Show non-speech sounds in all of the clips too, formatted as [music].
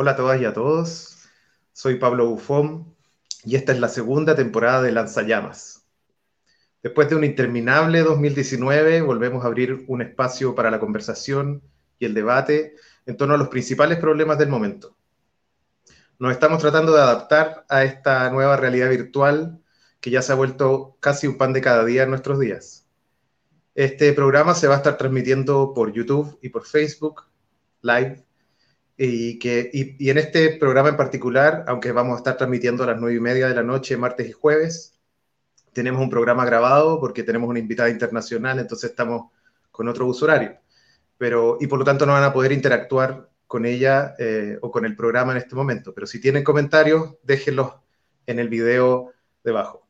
Hola a todas y a todos. Soy Pablo Bufón y esta es la segunda temporada de Lanzallamas. Después de un interminable 2019, volvemos a abrir un espacio para la conversación y el debate en torno a los principales problemas del momento. Nos estamos tratando de adaptar a esta nueva realidad virtual que ya se ha vuelto casi un pan de cada día en nuestros días. Este programa se va a estar transmitiendo por YouTube y por Facebook Live y, que, y, en este programa en particular, aunque vamos a estar transmitiendo a las nueve y media de la noche, martes y jueves, tenemos un programa grabado porque tenemos una invitada internacional, entonces estamos con otro uso horario. Pero, y por lo tanto no van a poder interactuar con ella eh, o con el programa en este momento. Pero si tienen comentarios, déjenlos en el video debajo.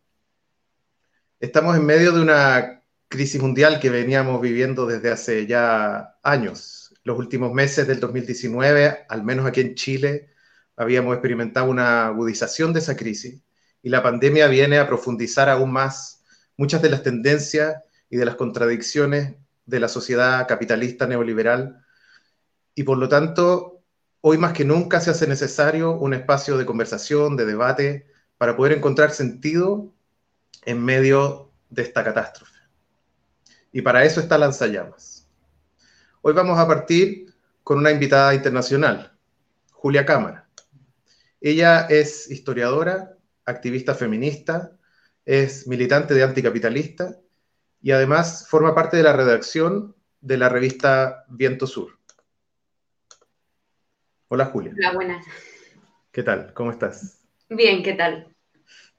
Estamos en medio de una crisis mundial que veníamos viviendo desde hace ya años los últimos meses del 2019, al menos aquí en Chile, habíamos experimentado una agudización de esa crisis y la pandemia viene a profundizar aún más muchas de las tendencias y de las contradicciones de la sociedad capitalista neoliberal y por lo tanto hoy más que nunca se hace necesario un espacio de conversación, de debate, para poder encontrar sentido en medio de esta catástrofe. Y para eso está Lanzallamas. Hoy vamos a partir con una invitada internacional, Julia Cámara. Ella es historiadora, activista feminista, es militante de anticapitalista y además forma parte de la redacción de la revista Viento Sur. Hola Julia. Hola, buenas. ¿Qué tal? ¿Cómo estás? Bien, ¿qué tal?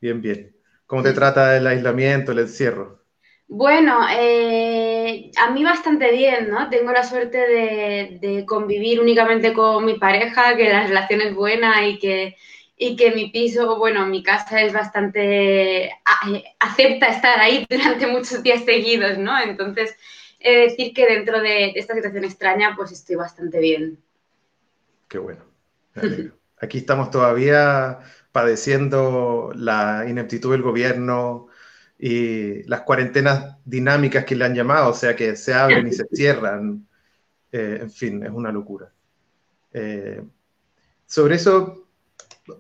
Bien, bien. ¿Cómo te trata el aislamiento, el encierro? Bueno, eh, a mí bastante bien, ¿no? Tengo la suerte de, convivir únicamente con mi pareja, que la relación es buena y que, y que mi piso, bueno, mi casa es bastante, acepta estar ahí [laughs] durante muchos días seguidos, ¿no? Entonces, he de decir que dentro de, esta situación extraña, pues estoy bastante bien. Qué bueno. Aquí estamos todavía padeciendo la ineptitud del gobierno, y las cuarentenas dinámicas que le han llamado, o sea, que se abren y se [laughs] cierran, eh, en fin, es una locura. Eh, sobre eso,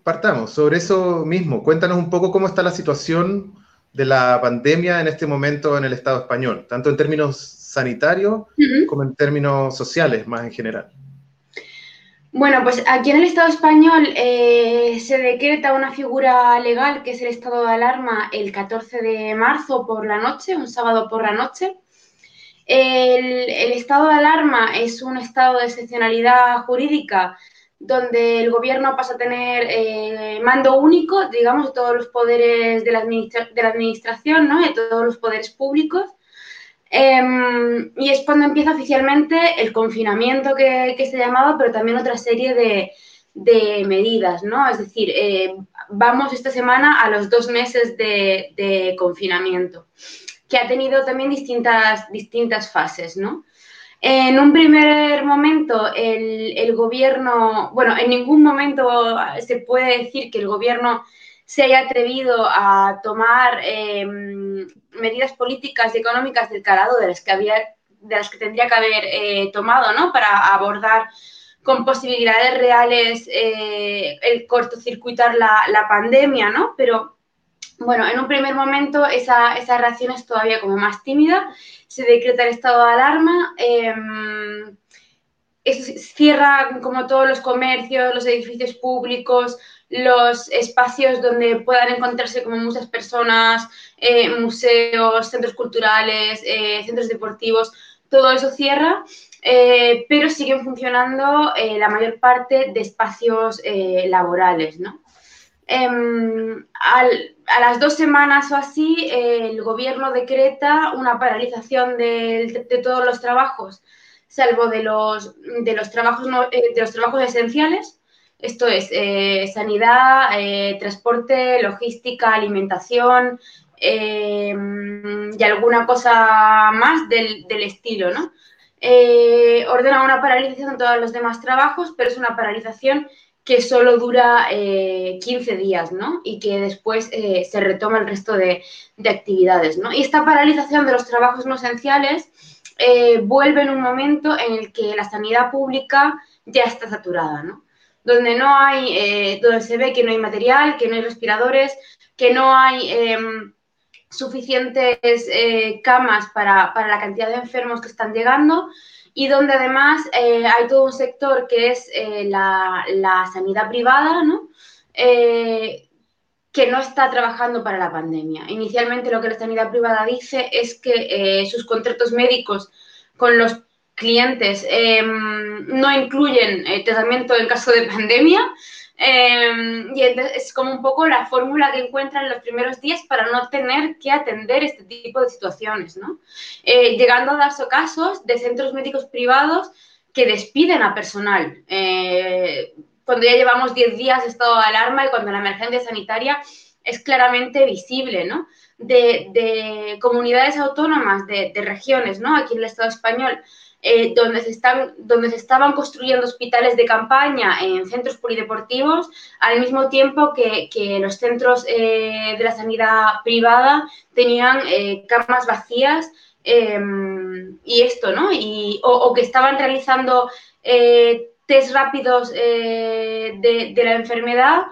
partamos, sobre eso mismo, cuéntanos un poco cómo está la situación de la pandemia en este momento en el Estado español, tanto en términos sanitarios como en términos sociales más en general. Bueno, pues aquí en el Estado español eh, se decreta una figura legal que es el estado de alarma el 14 de marzo por la noche, un sábado por la noche. El, estado de alarma es un estado de excepcionalidad jurídica donde el gobierno pasa a tener eh, mando único, digamos, de todos los poderes de la, de la administración, ¿no? de todos los poderes públicos. Em, y es cuando empieza oficialmente el confinamiento que, se llamaba, pero también otra serie de, medidas, ¿no? Es decir, eh, vamos esta semana a los dos meses de, confinamiento, que ha tenido también distintas, distintas fases, ¿no? En un primer momento, el, gobierno, bueno, en ningún momento se puede decir que el gobierno se haya atrevido a tomar em, medidas políticas y económicas del calado de las que había, de las que tendría que haber eh, tomado, ¿no? Para abordar con posibilidades reales eh, el cortocircuitar la, la, pandemia, ¿no? Pero bueno, en un primer momento esa, reacción es todavía como más tímida, se decreta el estado de alarma, eh, cierra como todos los comercios, los edificios públicos, los espacios donde puedan encontrarse como muchas personas, eh, museos, centros culturales, eh, centros deportivos, todo eso cierra, eh, pero siguen funcionando la mayor parte de espacios laborales, ¿no? Em, a las dos semanas o así, el gobierno decreta una paralización de, todos los trabajos, salvo de los, de los, trabajos, de los trabajos esenciales, esto es eh, sanidad, eh, transporte, logística, alimentación eh, y alguna cosa más del, estilo, ¿no? ordena una paralización de todos los demás trabajos, pero es una paralización que solo dura 15 días, ¿no? Y que después se retoma el resto de, de, actividades, ¿no? Y esta paralización de los trabajos no esenciales vuelve en un momento en el que la sanidad pública ya está saturada, ¿no? Donde no hay, eh, donde se ve que no hay material, que no hay respiradores, que no hay em, suficientes eh, camas para, la cantidad de enfermos que están llegando y donde además eh, hay todo un sector que es la, la, sanidad privada, ¿no? que no está trabajando para la pandemia. Inicialmente lo que la sanidad privada dice es que sus contratos médicos con los clientes em, no incluyen eh, tratamiento en caso de [laughs] pandemia. Em, y es como un poco la fórmula que encuentran en los primeros días para no tener que atender este tipo de situaciones, ¿no? Eh, llegando a darse casos de centros médicos privados que despiden a personal. Eh, cuando ya llevamos 10 días de estado de alarma y cuando la emergencia sanitaria es claramente visible, ¿no? De, comunidades autónomas, de, de regiones, ¿no? Aquí en el Estado español, eh, donde, se están, donde se estaban construyendo hospitales de campaña en centros polideportivos, al mismo tiempo que, los centros eh, de la sanidad privada tenían eh, camas vacías em, y esto, ¿no? Y, o, que estaban realizando test rápidos de, de, la enfermedad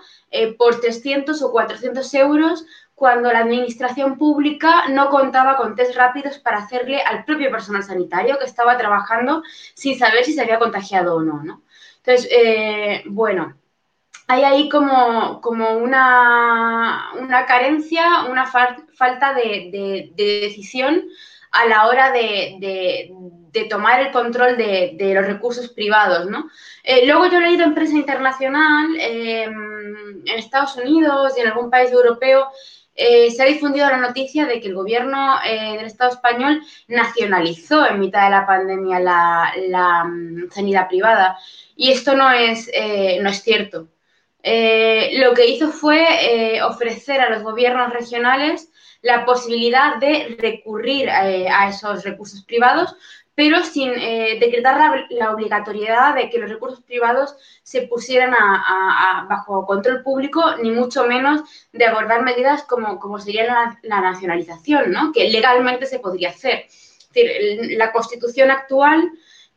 por 300 o 400 euros cuando la administración pública no contaba con test rápidos para hacerle al propio personal sanitario que estaba trabajando sin saber si se había contagiado o no. Entonces, eh, bueno, hay ahí como, como una, una, carencia, una falta de, decisión a la hora de, tomar el control de, los recursos privados, ¿no? Eh, luego yo he leído en prensa internacional, eh, en Estados Unidos y en algún país europeo, eh, se ha difundido la noticia de que el gobierno eh, del Estado español nacionalizó en mitad de la pandemia la, mm, sanidad privada. Y esto no es, eh, no es cierto. lo que hizo fue ofrecer a los gobiernos regionales la posibilidad de recurrir a esos recursos privados pero sin eh, decretar la, obligatoriedad de que los recursos privados se pusieran bajo control público, ni mucho menos de abordar medidas como, sería la, nacionalización, ¿no? que legalmente se podría hacer. Es decir, la Constitución actual,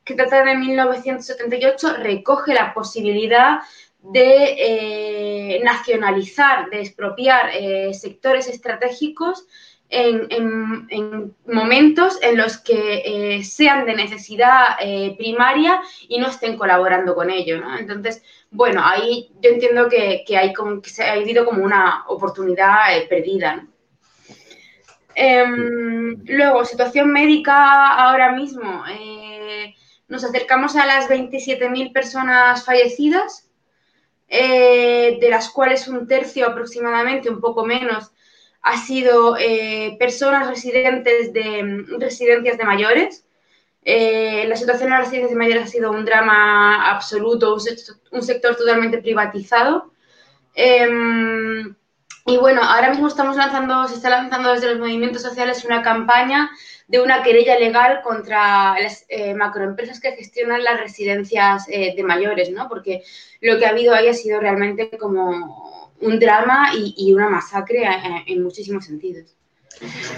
que trata de 1978, recoge la posibilidad de eh, nacionalizar, de expropiar eh, sectores estratégicos en, momentos en los que eh, sean de necesidad eh, primaria y no estén colaborando con ello. Entonces, bueno, ahí yo entiendo que, hay como, que se ha vivido como una oportunidad eh, perdida. Em, luego, situación médica ahora mismo. nos acercamos a las 27.000 personas fallecidas, de las cuales un tercio aproximadamente, un poco menos, ha sido eh, personas residentes de mm, residencias de mayores. Eh, la situación en las residencias de mayores ha sido un drama absoluto, un sector, totalmente privatizado. Em, y bueno, ahora mismo estamos lanzando, se está lanzando desde los movimientos sociales una campaña de una querella legal contra las eh, macroempresas que gestionan las residencias de mayores, ¿no? Porque lo que ha habido ahí ha sido realmente como un drama y, una masacre en, muchísimos sentidos.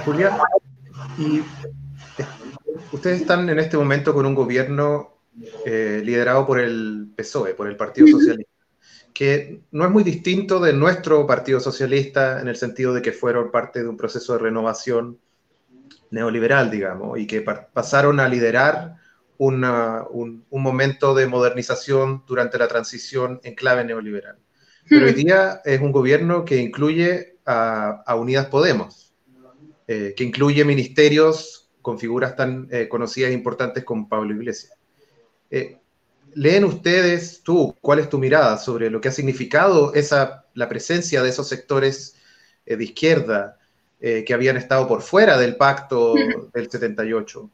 Julia, y ustedes están en este momento con un gobierno eh, liderado por el PSOE, por el Partido Socialista, que no es muy distinto de nuestro Partido Socialista en el sentido de que fueron parte de un proceso de renovación neoliberal, digamos, y que pasaron a liderar un, un momento de modernización durante la transición en clave neoliberal. Pero hoy hmm. día es un gobierno que incluye a, Unidas Podemos, eh, que incluye ministerios con figuras tan eh, conocidas e importantes como Pablo Iglesias. Eh, ¿Leen ustedes, tú, cuál es tu mirada sobre lo que ha significado esa, la presencia de esos sectores de izquierda que habían estado por fuera del pacto hmm. del 78,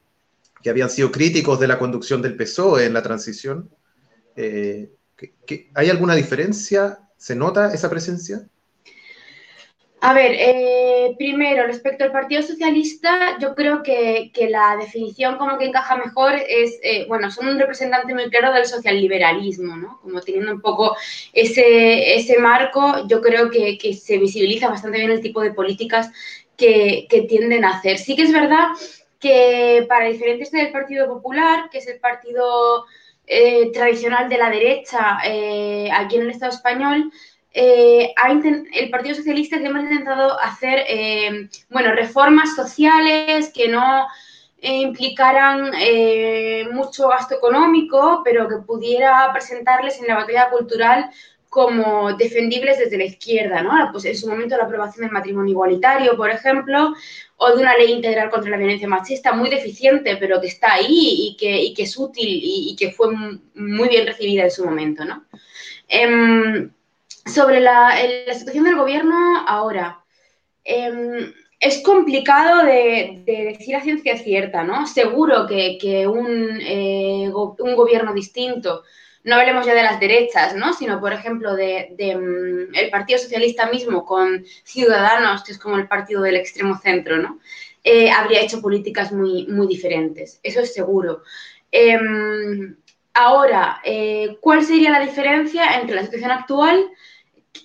que habían sido críticos de la conducción del PSOE en la transición? ¿Hay alguna diferencia ¿Se nota esa presencia? A ver, eh, primero, respecto al Partido Socialista, yo creo que, la definición como que encaja mejor es, eh, bueno, son un representante muy claro del socialliberalismo, ¿no? Como teniendo un poco ese, ese marco, yo creo que, se visibiliza bastante bien el tipo de políticas que, tienden a hacer. Sí que es verdad que para diferentes del Partido Popular, que es el partido eh, tradicional de la derecha eh, aquí en el Estado español, eh, el Partido Socialista siempre ha intentado hacer bueno, reformas sociales que no implicaran mucho gasto económico, pero que pudiera presentarles en la batalla cultural como defendibles desde la izquierda, ¿no? Pues en su momento la aprobación del matrimonio igualitario, por ejemplo, o de una ley integral contra la violencia machista muy deficiente, pero que está ahí y que, es útil y, que fue muy bien recibida en su momento, ¿no? Em, sobre la, situación del gobierno ahora, em, es complicado de, decir a ciencia cierta, ¿no? Seguro que, eh, un gobierno distinto no hablemos ya de las derechas, ¿no? sino, por ejemplo, de, mm, el Partido Socialista mismo con Ciudadanos, que es como el partido del extremo centro, ¿no? Eh, habría hecho políticas muy, muy diferentes, eso es seguro. Em, ahora, eh, ¿cuál sería la diferencia entre la situación actual,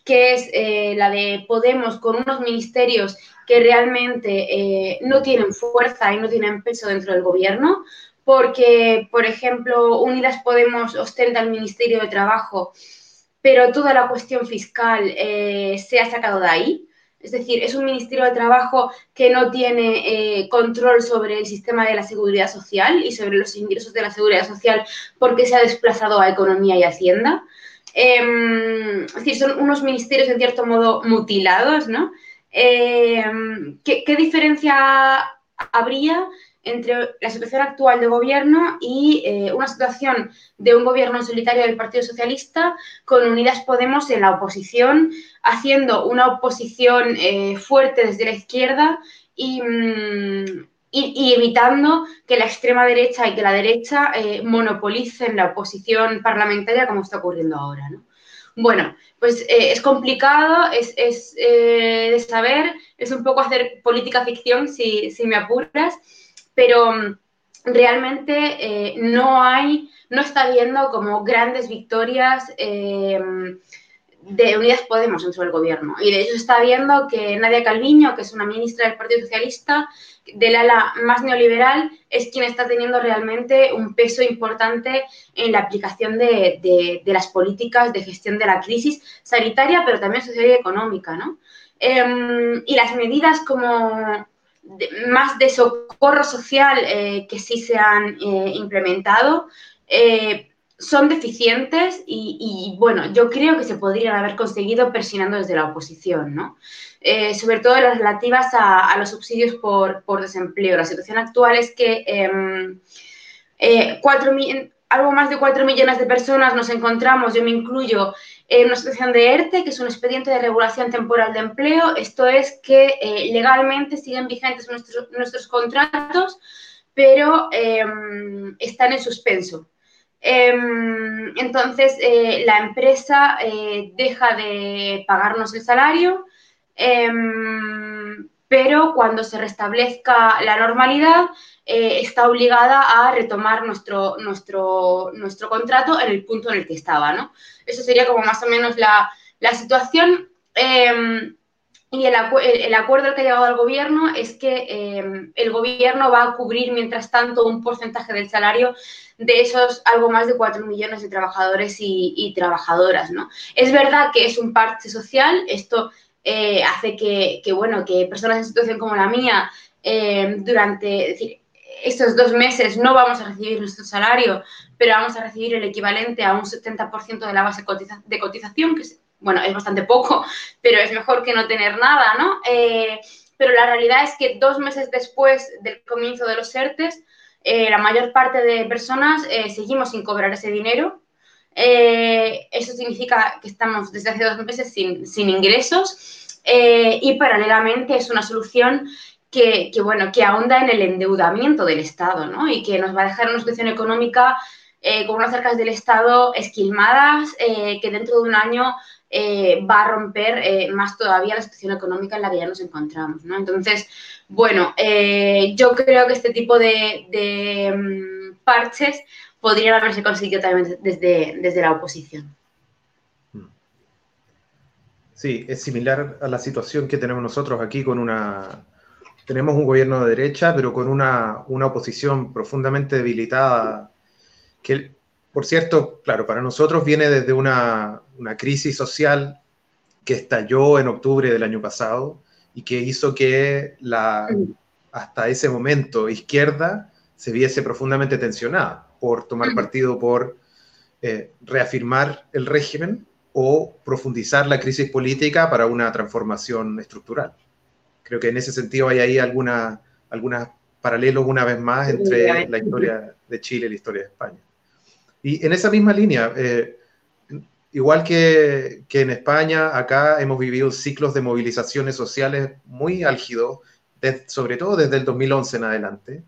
que es eh, la de Podemos con unos ministerios que realmente no tienen fuerza y no tienen peso dentro del gobierno, porque, por ejemplo, Unidas Podemos ostenta el Ministerio de Trabajo, pero toda la cuestión fiscal eh, se ha sacado de ahí. Es decir, es un Ministerio de Trabajo que no tiene eh, control sobre el sistema de la seguridad social y sobre los ingresos de la seguridad social porque se ha desplazado a Economía y Hacienda. Em, es decir, son unos ministerios en cierto modo mutilados, ¿no? Em, ¿qué, diferencia habría entre la situación actual de gobierno y eh, una situación de un gobierno solitario del Partido Socialista con Unidas Podemos en la oposición, haciendo una oposición eh, fuerte desde la izquierda mm, y, evitando que la extrema derecha y que la derecha eh, monopolicen la oposición parlamentaria como está ocurriendo ahora. Bueno, pues es complicado, es, de saber, es un poco hacer política ficción si me apuras pero mm, realmente eh, no hay, no está habiendo como grandes victorias eh, de Unidas Podemos dentro del gobierno. Y de hecho está viendo que Nadia Calviño, que es una ministra del Partido Socialista, del ala más neoliberal, es quien está teniendo realmente un peso importante en la aplicación de, las políticas de gestión de la crisis sanitaria, pero también social y económica, ¿no? Em, y las medidas como más de socorro social eh, que sí se han eh, implementado eh, son deficientes y, bueno, yo creo que se podrían haber conseguido presionando desde la oposición, ¿no? sobre todo las relativas a, los subsidios por, por, desempleo. La situación actual es que em, cuatro, algo más de 4 millones de personas nos encontramos, yo me incluyo, en una situación de ERTE, que es un expediente de regulación temporal de empleo. Esto es que eh, legalmente siguen vigentes nuestros, nuestros contratos, pero em, están en suspenso. Em, entonces, eh, la empresa eh, deja de pagarnos el salario, em, pero cuando se restablezca la normalidad, eh, está obligada a retomar nuestro, nuestro, nuestro contrato en el punto en el que estaba, ¿no? Eso sería como más o menos la, situación. Em, y el, el, acuerdo que ha llegado el gobierno es que em, el gobierno va a cubrir, mientras tanto, un porcentaje del salario de esos algo más de 4 millones de trabajadores y, trabajadoras, ¿no? Es verdad que es un parche social, esto eh, hace que, bueno, que personas en situación como la mía, em, durante, estos dos meses no vamos a recibir nuestro salario, pero vamos a recibir el equivalente a un 70% de la base de cotización, que es, bueno, es bastante poco, [laughs] pero es mejor que no tener nada, ¿no? Eh, pero la realidad es que dos meses después del comienzo de los ERTES, eh, la mayor parte de personas eh, seguimos sin cobrar ese dinero. eso significa que estamos desde hace dos meses sin ingresos y paralelamente es una solución que, bueno, que ahonda en el endeudamiento del Estado, ¿no? Y que nos va a dejar una situación económica eh, con unas arcas del Estado esquilmadas, eh, que dentro de un año eh, va a romper más todavía la situación económica en la que ya nos encontramos, ¿no? Entonces, bueno, yo creo que este tipo de, mm, parches podrían haberse conseguido también desde, desde la oposición. Sí, es similar a la situación que tenemos nosotros aquí con una tenemos un gobierno de derecha, pero con una, oposición profundamente debilitada, que por cierto, claro, para nosotros viene desde una, una crisis social que estalló en octubre del año pasado y que hizo que la, hasta ese momento izquierda se viese profundamente tensionada por tomar partido por eh, reafirmar el régimen o profundizar la crisis política para una transformación estructural. Creo que en ese sentido hay ahí algunos paralelos una vez más entre la historia de Chile y la historia de España. Y en esa misma línea, eh, igual que, que, en España, acá hemos vivido ciclos de movilizaciones sociales muy álgidos, sobre todo desde el 2011 en adelante.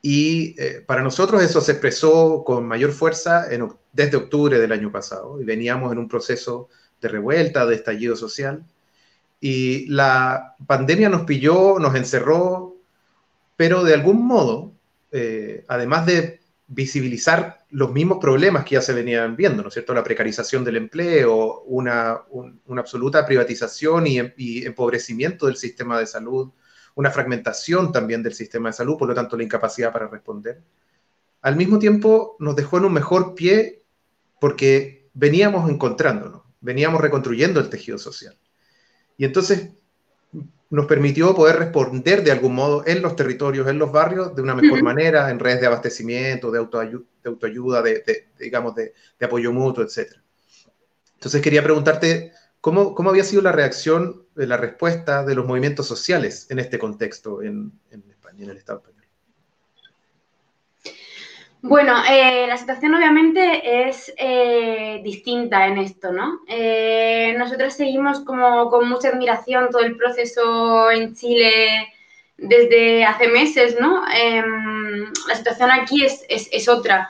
Y eh, para nosotros eso se expresó con mayor fuerza en, desde octubre del año pasado y veníamos en un proceso de revuelta, de estallido social. Y la pandemia nos pilló, nos encerró, pero de algún modo, eh, además de visibilizar los mismos problemas que ya se venían viendo, ¿no es cierto? La precarización del empleo, una, absoluta privatización y, y, empobrecimiento del sistema de salud, una fragmentación también del sistema de salud, por lo tanto la incapacidad para responder. Al mismo tiempo nos dejó en un mejor pie porque veníamos encontrándonos, veníamos reconstruyendo el tejido social. Y entonces nos permitió poder responder de algún modo en los territorios, en los barrios, de una mejor manera, en redes de abastecimiento, de autoayuda, de, autoayuda, de, digamos, de, apoyo mutuo, etc. Entonces quería preguntarte ¿Cómo, ¿Cómo, había sido la reacción, de la respuesta de los movimientos sociales en este contexto en, en España, en el Estado español? Bueno, eh, la situación obviamente es eh, distinta en esto, ¿no? Eh, nosotros seguimos como con mucha admiración todo el proceso en Chile desde hace meses, ¿no? Em, la situación aquí es, es, otra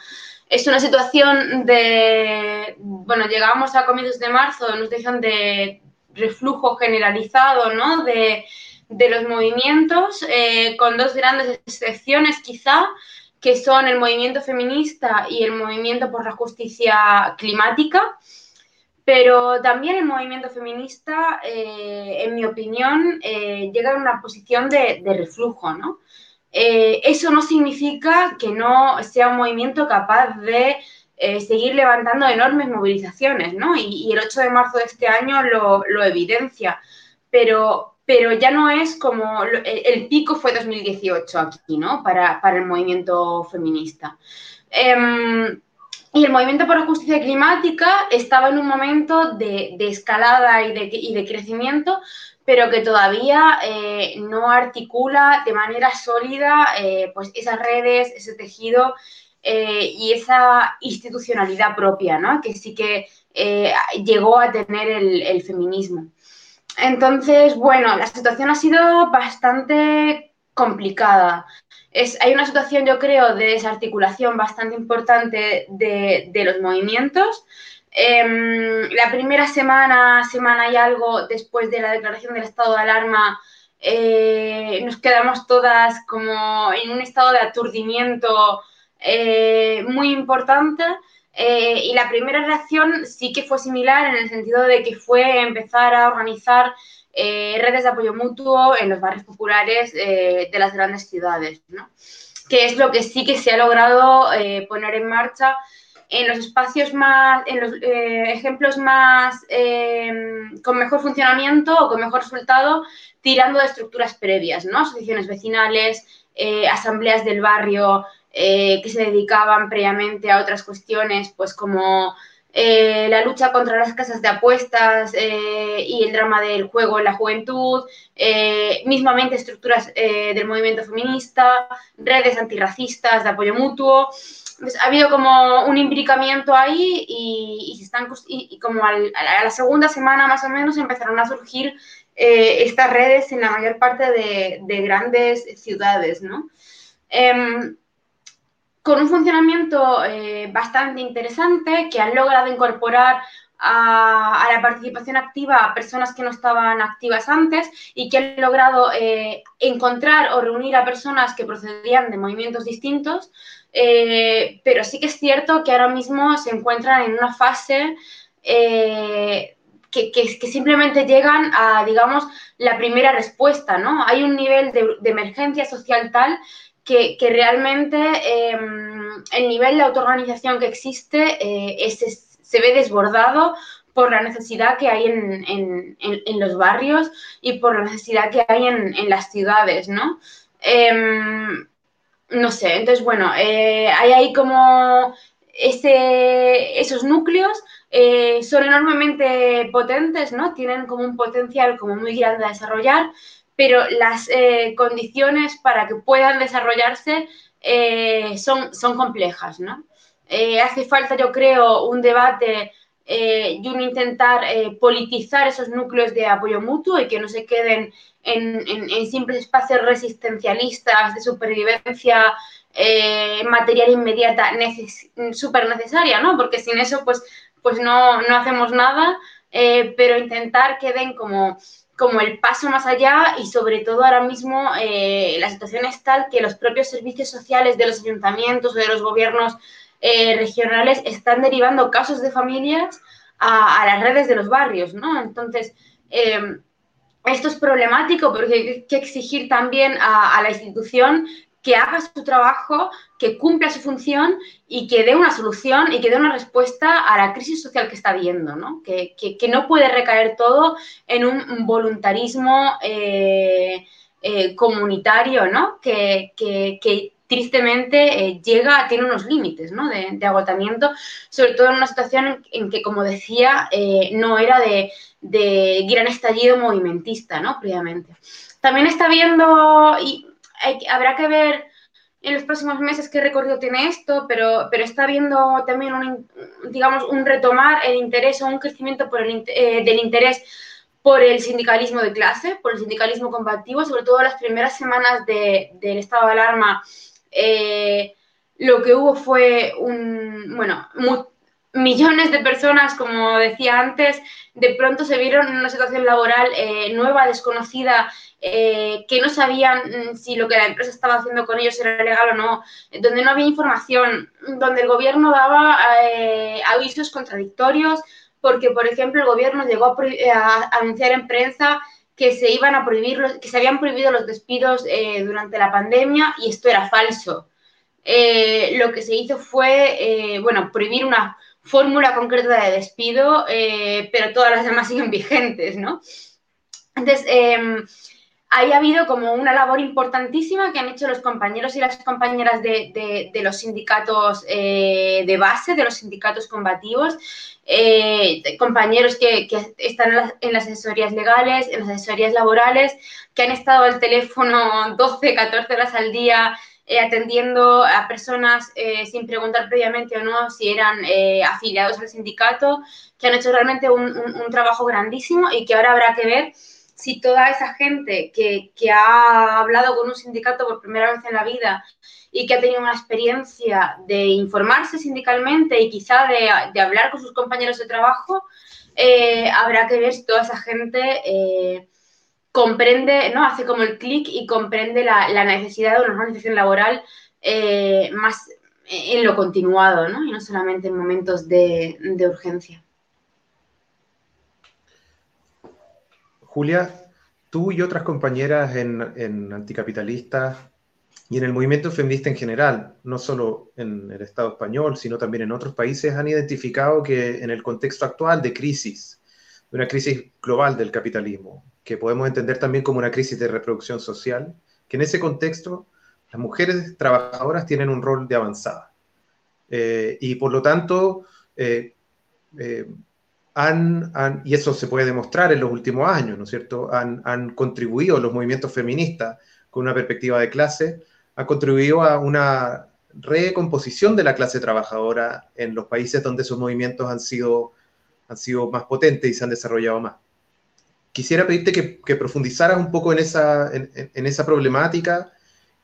es una situación de, bueno, llegamos a comienzos de marzo una situación de reflujo generalizado, ¿no? De, los movimientos, eh, con dos grandes excepciones quizá, que son el movimiento feminista y el movimiento por la justicia climática. Pero también el movimiento feminista, eh, en mi opinión, eh, llega a una posición de, reflujo, ¿no? Eh, eso no significa que no sea un movimiento capaz de seguir levantando enormes movilizaciones, ¿no? Y, el 8 de marzo de este año lo, evidencia, pero, pero ya no es como el, pico fue 2018 aquí, ¿no? Para, el movimiento feminista. Em, y el movimiento por la justicia climática estaba en un momento de, escalada y de, y de, crecimiento, pero que todavía eh, no articula de manera sólida eh, pues esas redes, ese tejido eh, y esa institucionalidad propia, ¿no? que sí que llegó a tener el, feminismo. Entonces, bueno, la situación ha sido bastante complicada. Hay una situación, yo creo, de desarticulación bastante importante de, de los movimientos. Em, la primera semana, semana y algo después de la declaración del estado de alarma, eh, nos quedamos todas como en un estado de aturdimiento eh, muy importante. Eh, y la primera reacción sí que fue similar en el sentido de que fue empezar a organizar redes de apoyo mutuo en los barrios populares de las grandes ciudades, que es lo que sí que se ha logrado poner en marcha en los espacios más, en los eh, ejemplos más eh, con mejor funcionamiento o con mejor resultado, tirando de estructuras previas, ¿no? Asociaciones vecinales, eh, asambleas del barrio que se dedicaban previamente a otras cuestiones, pues como la lucha contra las casas de apuestas y el drama del juego en la juventud, mismamente estructuras del movimiento feminista, redes antirracistas de apoyo mutuo pues, ha habido como un imbricamiento ahí y, y están, como a la segunda semana más o menos empezaron a surgir eh, estas redes en la mayor parte de, grandes ciudades, ¿no? Con un funcionamiento eh, bastante interesante que han logrado incorporar a, la participación activa a personas que no estaban activas antes y que han logrado eh, encontrar o reunir a personas que procedían de movimientos distintos eh, pero sí que es cierto que ahora mismo se encuentran en una fase que, simplemente llegan a, digamos, la primera respuesta, ¿no? Hay un nivel de, emergencia social tal que, realmente em, el nivel de autoorganización que existe eh, se ve desbordado por la necesidad que hay en, los barrios y por la necesidad que hay en, las ciudades, ¿no? Em, no sé, entonces, bueno, eh, hay ahí como esos núcleos eh, son enormemente potentes, ¿no? Tienen como un potencial como muy grande a desarrollar, pero las eh, condiciones para que puedan desarrollarse son, son complejas, ¿no? hace falta, yo creo, un debate eh, y un intentar eh, politizar esos núcleos de apoyo mutuo y que no se queden en, simples espacios resistencialistas de supervivencia eh, material inmediata súper necesaria, ¿no? Porque sin eso, pues, pues no, no hacemos nada, pero intentar que den como, como el paso más allá y sobre todo ahora mismo la situación es tal que los propios servicios sociales de los ayuntamientos o de los gobiernos eh, regionales están derivando casos de familias a, las redes de los barrios, ¿no? Entonces, em, esto es problemático porque hay que exigir también a, la institución que haga su trabajo, que cumpla su función y que dé una solución y que dé una respuesta a la crisis social que está viendo, ¿no? Que, no puede recaer todo en un voluntarismo eh, eh, comunitario, ¿no? Que, que, tristemente eh, llega, tiene unos límites ¿no? de, agotamiento, sobre todo en una situación en, que, como decía, no era de, gran estallido movimentista ¿no? previamente. También está viendo, y habrá que ver en los próximos meses qué recorrido tiene esto, pero, pero está viendo también un, digamos, un retomar el interés o un crecimiento por el, eh, del interés por el sindicalismo de clase, por el sindicalismo combativo, sobre todo las primeras semanas del estado de alarma eh, lo que hubo fue un, bueno, millones de personas, como decía antes, de pronto se vieron en una situación laboral eh, nueva, desconocida, eh, que no sabían mm, si lo que la empresa estaba haciendo con ellos era legal o no, donde no había información, donde el gobierno daba avisos contradictorios, porque, por ejemplo, el gobierno llegó a anunciar en prensa que se iban a prohibir, que se habían prohibido los despidos eh, durante la pandemia y esto era falso. Eh, lo que se hizo fue, eh, bueno, prohibir una fórmula concreta de despido, pero todas las demás siguen [laughs] vigentes, ¿no? Entonces, em, ahí ha habido como una labor importantísima que han hecho los compañeros y las compañeras de, los sindicatos de base, de los sindicatos combativos, eh, compañeros que, están en las, asesorías legales, en las asesorías laborales, que han estado al teléfono 12, 14 horas al día eh, atendiendo a personas eh, sin preguntar previamente o no si eran afiliados al sindicato, que han hecho realmente un, trabajo grandísimo y que ahora habrá que ver si toda esa gente que, que ha hablado con un sindicato por primera vez en la vida y que ha tenido una experiencia de informarse sindicalmente y quizá de, hablar con sus compañeros de trabajo, eh, habrá que ver si toda esa gente eh, comprende, ¿no? Hace como el clic y comprende la, necesidad de una organización laboral eh, más en lo continuado, ¿no? Y no solamente en momentos de, urgencia. Julia, tú y otras compañeras en, en Anticapitalistas y en el movimiento feminista en general, no solo en el Estado español, sino también en otros países, han identificado que en el contexto actual de crisis, de una crisis global del capitalismo, que podemos entender también como una crisis de reproducción social, que en ese contexto las mujeres trabajadoras tienen un rol de avanzada. Eh, y por lo tanto, eh, eh, han, y eso se puede demostrar en los últimos años, ¿no es cierto? Han, han contribuido los movimientos feministas con una perspectiva de clase ha contribuido a una recomposición de la clase trabajadora en los países donde esos movimientos han sido, han sido más potentes y se han desarrollado más. Quisiera pedirte que, profundizaras un poco en esa, en, esa problemática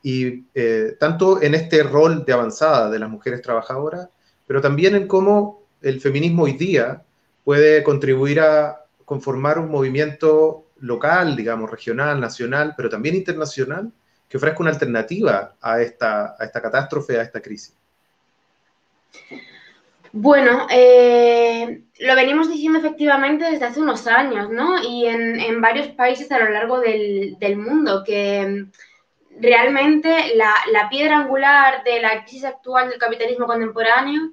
y eh, tanto en este rol de avanzada de las mujeres trabajadoras, pero también en cómo el feminismo hoy día puede contribuir a conformar un movimiento local, digamos, regional, nacional, pero también internacional, que ofrezca una alternativa a esta, a esta catástrofe, a esta crisis? Bueno, eh, lo venimos diciendo efectivamente desde hace unos años, ¿no? Y en, varios países a lo largo del, mundo, que realmente la, piedra angular de la crisis actual del capitalismo contemporáneo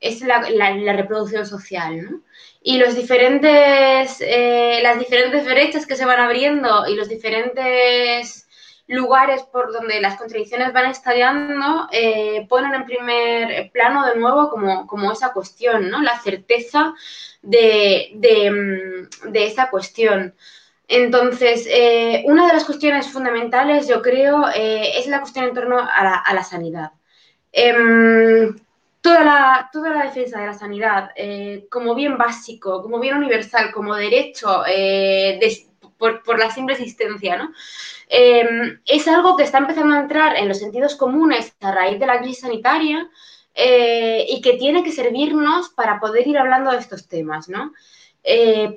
es la, reproducción social, ¿no? Y los diferentes, eh, las diferentes brechas que se van abriendo y los diferentes lugares por donde las contradicciones van estallando eh, ponen en primer plano de nuevo como, como esa cuestión, ¿no? La certeza de, de, de esa cuestión. Entonces, eh, una de las cuestiones fundamentales, yo creo, es la cuestión en torno a la, sanidad. Toda, la, toda, la, defensa de la sanidad eh, como bien básico, como bien universal, como derecho por, la simple existencia, ¿no? Em, es algo que está empezando a entrar en los sentidos comunes a raíz de la crisis sanitaria y que tiene que servirnos para poder ir hablando de estos temas, ¿no?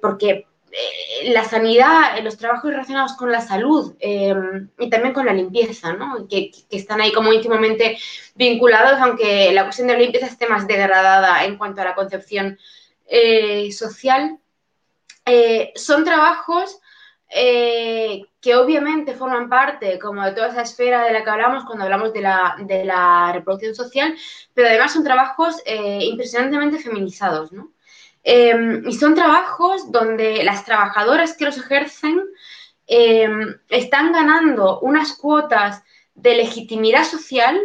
porque eh, la sanidad, los trabajos relacionados con la salud em, y también con la limpieza, ¿no? que, están ahí como íntimamente vinculados, aunque la cuestión de la limpieza esté más degradada en cuanto a la concepción eh, social. Eh, son trabajos que obviamente forman parte como de toda esa esfera de la que hablamos cuando hablamos de la, de la reproducción social, pero además son trabajos impresionantemente feminizados, ¿no? Em, y son trabajos donde las trabajadoras que los ejercen em, están ganando unas cuotas de legitimidad social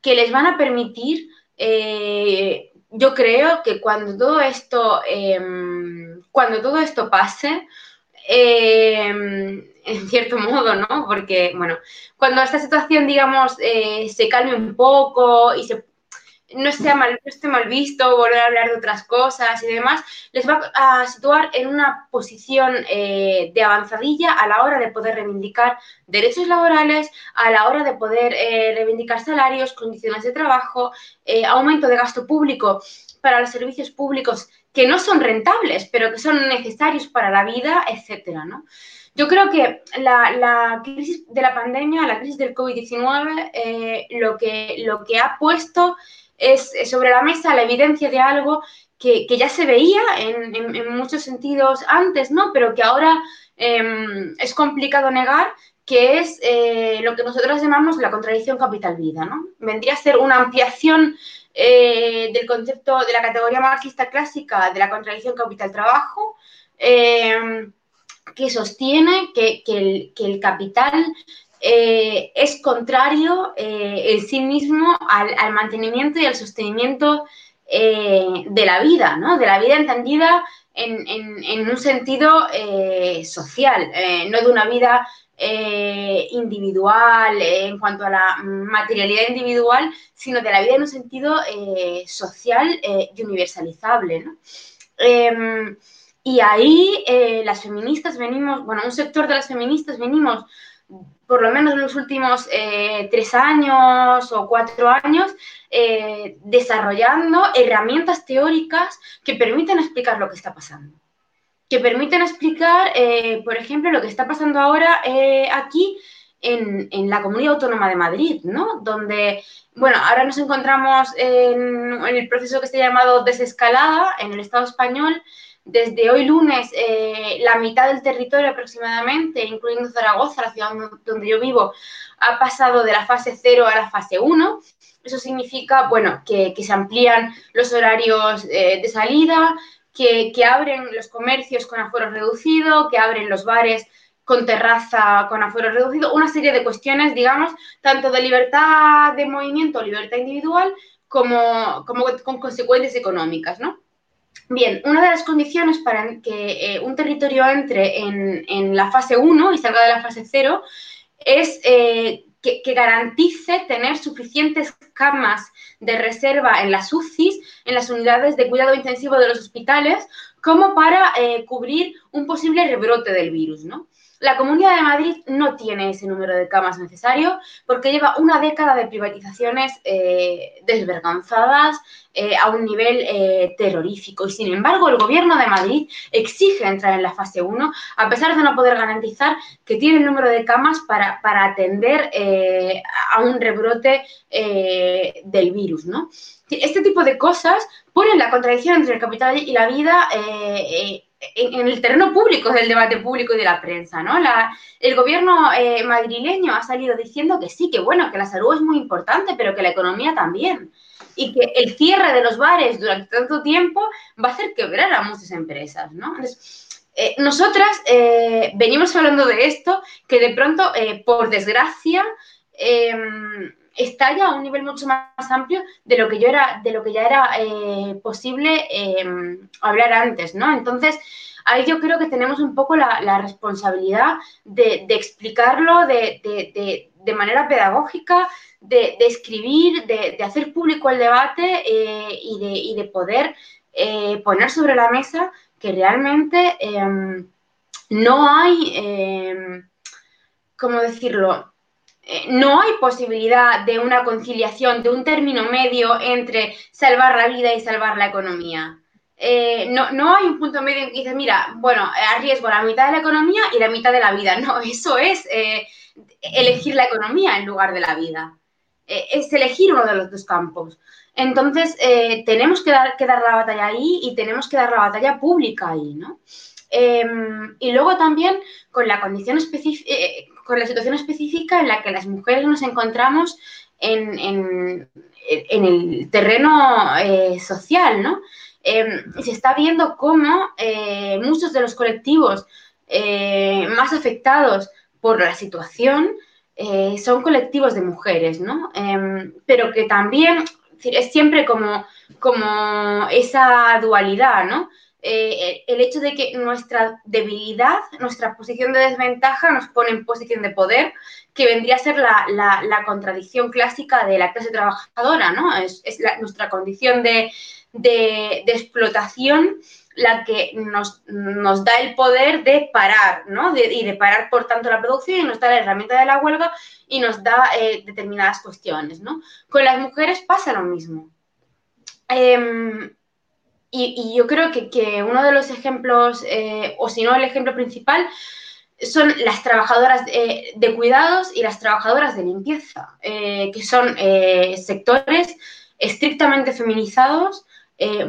que les van a permitir, eh, yo creo que cuando todo esto, em, cuando todo esto pase, en cierto [laughs] modo, ¿no? Porque, bueno, cuando esta situación, digamos, eh, se calme un poco y se no esté mal, visto, volver a hablar de otras cosas y demás, les va a situar en una posición eh, de avanzadilla a la hora de poder reivindicar derechos laborales, a la hora de poder eh, reivindicar salarios, condiciones de trabajo, eh, aumento de gasto público para los servicios públicos que no son rentables, pero que son necesarios para la vida, etcétera, ¿no? Yo creo que la, crisis de la pandemia, la crisis del COVID-19, lo, que, lo que ha puesto es sobre la mesa la evidencia de algo que, ya se veía en, muchos sentidos antes, ¿no? Pero que ahora em, es complicado negar, que es eh, lo que nosotros llamamos la contradicción capital-vida, ¿no? Vendría a ser una ampliación eh, del concepto de la categoría marxista clásica de la contradicción capital-trabajo, em, que sostiene que, el, capital eh, es contrario eh, en sí mismo al, mantenimiento y al sostenimiento eh, de la vida, ¿no? De la vida entendida en, un sentido social, no de una vida individual en cuanto a la materialidad individual, sino de la vida en un sentido social y universalizable, em, y ahí las feministas venimos, bueno, un sector de las feministas venimos por lo menos en los últimos eh, tres años o cuatro años, eh, desarrollando herramientas teóricas que permiten explicar lo que está pasando. Que permiten explicar, eh, por ejemplo, lo que está pasando ahora aquí en, en, la Comunidad Autónoma de Madrid, ¿no? Donde, bueno, ahora nos encontramos en, en el proceso que está llamado desescalada en el Estado español, desde hoy lunes, eh, la mitad del territorio aproximadamente, incluyendo Zaragoza, la ciudad donde yo vivo, ha pasado de la fase 0 a la fase 1. Eso significa, bueno, que, se amplían los horarios eh, de salida, que, abren los comercios con aforo reducido, que abren los bares con terraza con aforo reducido, una serie de cuestiones, digamos, tanto de libertad de movimiento, libertad individual, como, como con consecuencias económicas, ¿no? Bien, una de las condiciones para que eh, un territorio entre en, la fase 1 y salga de la fase 0 es eh, que, garantice tener suficientes camas de reserva en las UCIs, en las unidades de cuidado intensivo de los hospitales, como para eh, cubrir un posible rebrote del virus, ¿no? La Comunidad de Madrid no tiene ese número de camas necesario porque lleva una década de privatizaciones eh, desvergonzadas eh, a un nivel eh, terrorífico. Y sin embargo, el Gobierno de Madrid exige entrar en la fase 1 a pesar de no poder garantizar que tiene el número de camas para, atender a un rebrote del virus. ¿no? Este tipo de cosas ponen la contradicción entre el capital y la vida en, el terreno público del debate público y de la prensa, ¿no? el gobierno eh, madrileño ha salido diciendo que sí, que bueno, que la salud es muy importante, pero que la economía también. Y que el cierre de los bares durante tanto tiempo va a hacer quebrar a muchas empresas, ¿no? Eh, nosotras eh, venimos hablando de esto, que de pronto, por desgracia, em, estalla a un nivel mucho más amplio de lo que yo era, de lo que ya era eh, posible em, hablar antes, ¿no? Entonces, ahí yo creo que tenemos un poco la, responsabilidad de, explicarlo de, manera pedagógica, de, escribir, de, hacer público el debate eh, y, de, poder eh, poner sobre la mesa que realmente em, no hay, em, ¿cómo decirlo? Eh, no hay posibilidad de una conciliación, de un término medio entre salvar la vida y salvar la economía. Eh, no, hay un punto medio en que dices, mira, bueno, arriesgo la mitad de la economía y la mitad de la vida. [laughs] No, eso es eh, elegir la economía en lugar de la vida. es elegir uno de los dos campos. Entonces, tenemos que dar, que dar la batalla ahí y tenemos que dar la batalla pública ahí, ¿no? Em, y luego también con la condición específica, con la situación específica en la que las mujeres nos encontramos en, el terreno eh, social, ¿no? Em, se está viendo cómo eh, muchos de los colectivos eh, más afectados por la situación son colectivos de mujeres, ¿no? Em, pero que también es siempre como, como esa dualidad, ¿no? Eh, el hecho de que nuestra debilidad, nuestra posición de desventaja nos pone en posición de poder, que vendría a ser la, contradicción clásica de la clase trabajadora, ¿no? Es, nuestra condición de, explotación la que nos, da el poder de parar, ¿no? y de parar, por tanto, la producción y nos da la herramienta de la huelga y nos da eh, determinadas cuestiones, ¿no? Con las mujeres pasa lo mismo. Em, y, yo creo que, uno de los ejemplos, eh, o si no el ejemplo principal, son las trabajadoras de, cuidados y las trabajadoras de limpieza, eh, que son eh, sectores estrictamente feminizados,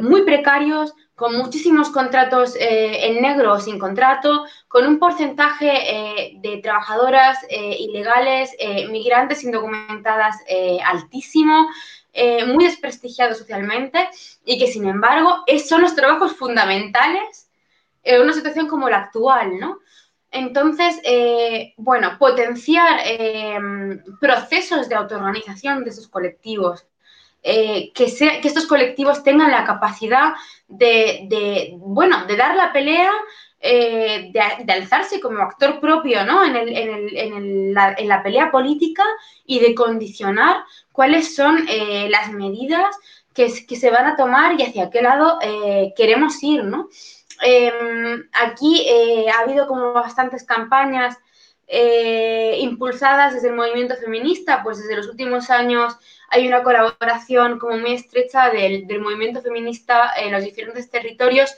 muy precarios, con muchísimos contratos en negro o sin contrato, con un porcentaje de trabajadoras ilegales, migrantes indocumentadas altísimo, eh, muy desprestigiado socialmente y que, sin embargo, son los trabajos fundamentales en una situación como la actual, ¿no? Entonces, eh, bueno, potenciar em, procesos de autoorganización de esos colectivos, eh, que, que, estos colectivos tengan la capacidad de, bueno, de dar la pelea eh, de, alzarse como actor propio ¿no? en, la, pelea política y de condicionar cuáles son eh, las medidas que, se van a tomar y hacia qué lado eh, queremos ir. ¿no? Em, aquí ha habido como bastantes campañas impulsadas desde el movimiento feminista, pues desde los últimos años hay una colaboración como muy estrecha del, del movimiento feminista en los diferentes territorios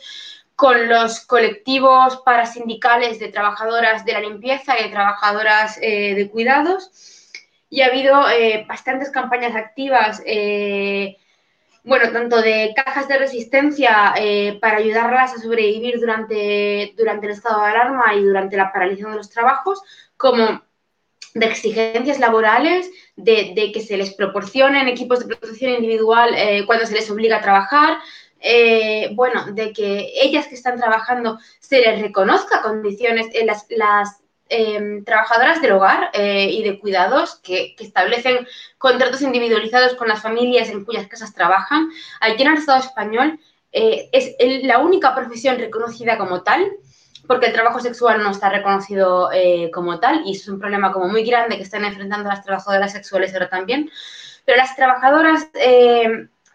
con los colectivos parasindicales de trabajadoras de la limpieza y de trabajadoras eh, de cuidados. Y ha habido eh, bastantes campañas activas, eh, bueno, tanto de cajas de resistencia para ayudarlas a sobrevivir durante, durante el estado de alarma y durante la paralización de los trabajos, como de exigencias laborales, de, de que se les proporcionen equipos de protección individual cuando se les obliga a trabajar, eh, bueno, de que ellas que están trabajando se les reconozca condiciones en las, em, trabajadoras del hogar eh, y de cuidados que, establecen contratos individualizados con las familias en cuyas casas trabajan. Aquí en el Estado español eh, es la única profesión reconocida como tal, porque el trabajo sexual no está reconocido como tal y es un problema como muy grande que están enfrentando las trabajadoras sexuales ahora también. Pero las trabajadoras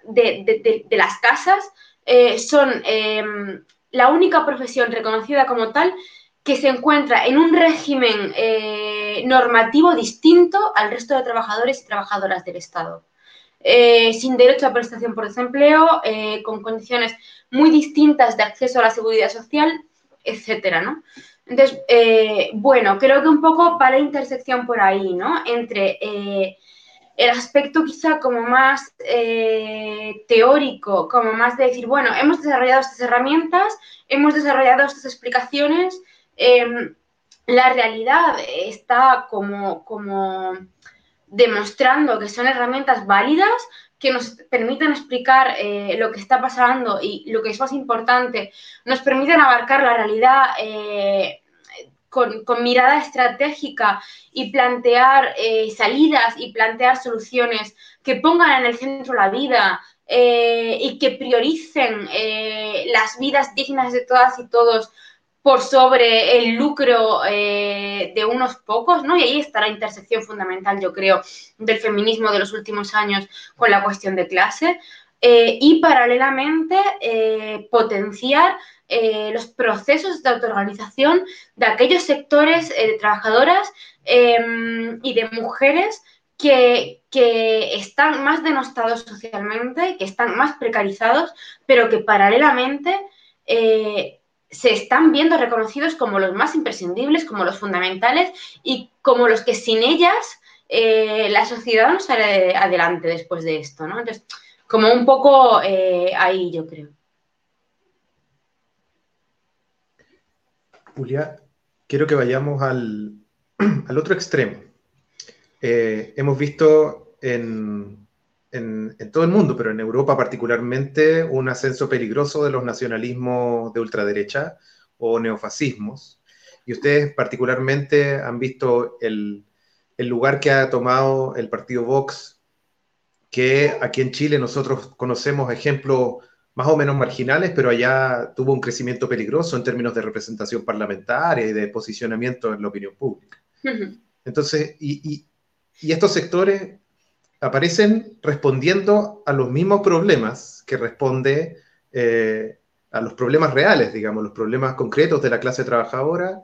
de, las casas eh, son em, la única profesión reconocida como tal que se encuentra en un régimen eh, normativo distinto al resto de trabajadores y trabajadoras del Estado. Eh, sin derecho a prestación por desempleo, con condiciones muy distintas de acceso a la seguridad social, etcétera, ¿no? Entonces, bueno, creo que un poco va la intersección por ahí, ¿no? Entre el aspecto quizá como más eh, teórico, como más de decir, bueno, hemos desarrollado estas herramientas, hemos desarrollado estas explicaciones, em, la realidad está como, como demostrando que son herramientas válidas, que nos permiten explicar eh, lo que está pasando y lo que es más importante, nos permiten abarcar la realidad eh, con, mirada estratégica y plantear eh, salidas y plantear soluciones que pongan en el centro la vida y que prioricen las vidas dignas de todas y todos por sobre el lucro eh, de unos pocos, ¿no? Y ahí está la intersección fundamental, yo creo, del feminismo de los últimos años con la cuestión de clase. Eh, y paralelamente eh, potenciar los procesos de autoorganización de aquellos sectores de trabajadoras em, y de mujeres que, que, están más denostados socialmente, que están más precarizados, pero que paralelamente se están viendo reconocidos como los más imprescindibles, como los fundamentales y como los que sin ellas eh, la sociedad no sale adelante después de esto, ¿no? Entonces, como un poco eh, ahí, yo creo. Julia, quiero que vayamos [clears throat] al, otro extremo. Eh, hemos visto en, en, todo el mundo, pero en Europa particularmente, un ascenso peligroso de los nacionalismos de ultraderecha o neofascismos. Y ustedes particularmente han visto el, el lugar que ha tomado el partido Vox, que aquí en Chile nosotros conocemos ejemplos más o menos marginales, pero allá tuvo un crecimiento peligroso en términos de representación parlamentaria y de posicionamiento en la opinión pública. Entonces, y, y, y estos sectores aparecen respondiendo a los mismos problemas que responde eh, a los problemas reales, digamos, los problemas concretos de la clase trabajadora,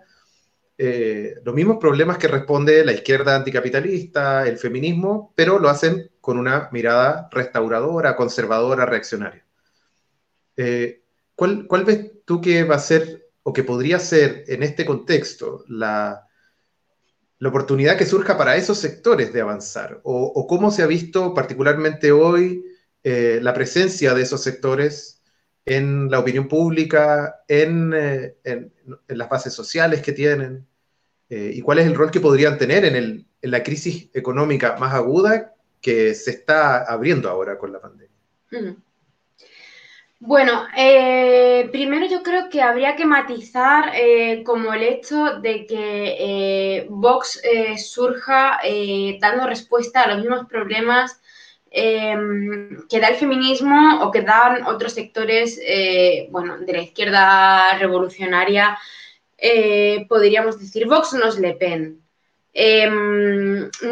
eh, los mismos problemas que responde la izquierda anticapitalista, el feminismo, pero lo hacen con una mirada restauradora, conservadora, reaccionaria. Eh, ¿cuál, ¿Cuál ves tú que va a ser o que podría ser en este contexto la, la oportunidad que surja para esos sectores de avanzar? ¿O, cómo se ha visto particularmente hoy eh, la presencia de esos sectores en la opinión pública, en, eh, las bases sociales que tienen? Eh, ¿Y cuál es el rol que podrían tener en, la crisis económica más aguda que se está abriendo ahora con la pandemia? Bueno, eh, primero yo creo que habría que matizar eh, como el hecho de que eh, Vox surja dando respuesta a los mismos problemas em, que da el feminismo o que dan otros sectores, bueno, de la izquierda revolucionaria, podríamos decir, Vox no es Le Pen.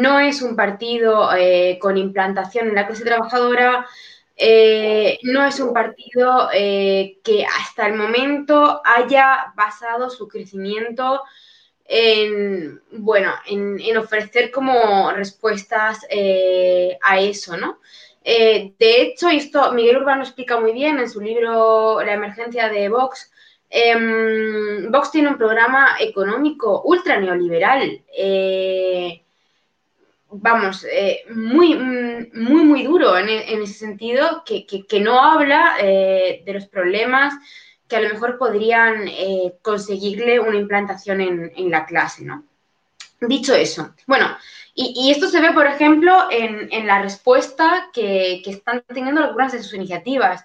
No es un partido con implantación en la clase trabajadora, eh, no es un partido eh, que hasta el momento haya basado su crecimiento en, bueno, en, ofrecer como respuestas eh, a eso, ¿no? de hecho, esto Miguel Urbano explica muy bien en su libro La emergencia de Vox. Em, Vox tiene un programa económico ultra neoliberal vamos, eh, muy, muy, muy duro en, ese sentido, que, no habla eh, de los problemas que a lo mejor podrían eh, conseguirle una implantación en, la clase, ¿no? Dicho eso, bueno, y, esto se ve, por ejemplo, en, la respuesta que, están teniendo algunas de sus iniciativas.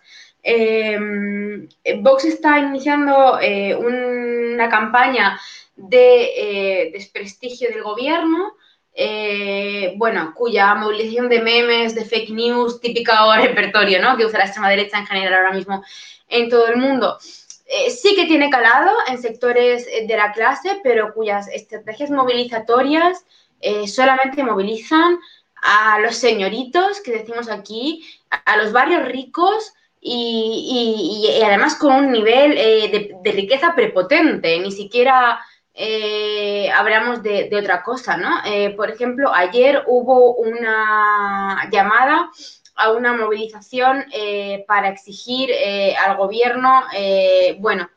Vox está iniciando una campaña de desprestigio del gobierno, eh, bueno, cuya movilización de memes, de fake news, típica repertorio, ¿no? Que usa la extrema derecha en general ahora mismo en todo el mundo. Eh, sí que tiene calado en sectores eh, de la clase, pero cuyas estrategias movilizatorias solamente movilizan a los señoritos, que decimos aquí, a los barrios ricos y, además con un nivel de, riqueza prepotente, ni siquiera eh, hablamos de, otra cosa, ¿no? Eh, por ejemplo, ayer hubo una llamada a una movilización eh, para exigir al gobierno, bueno,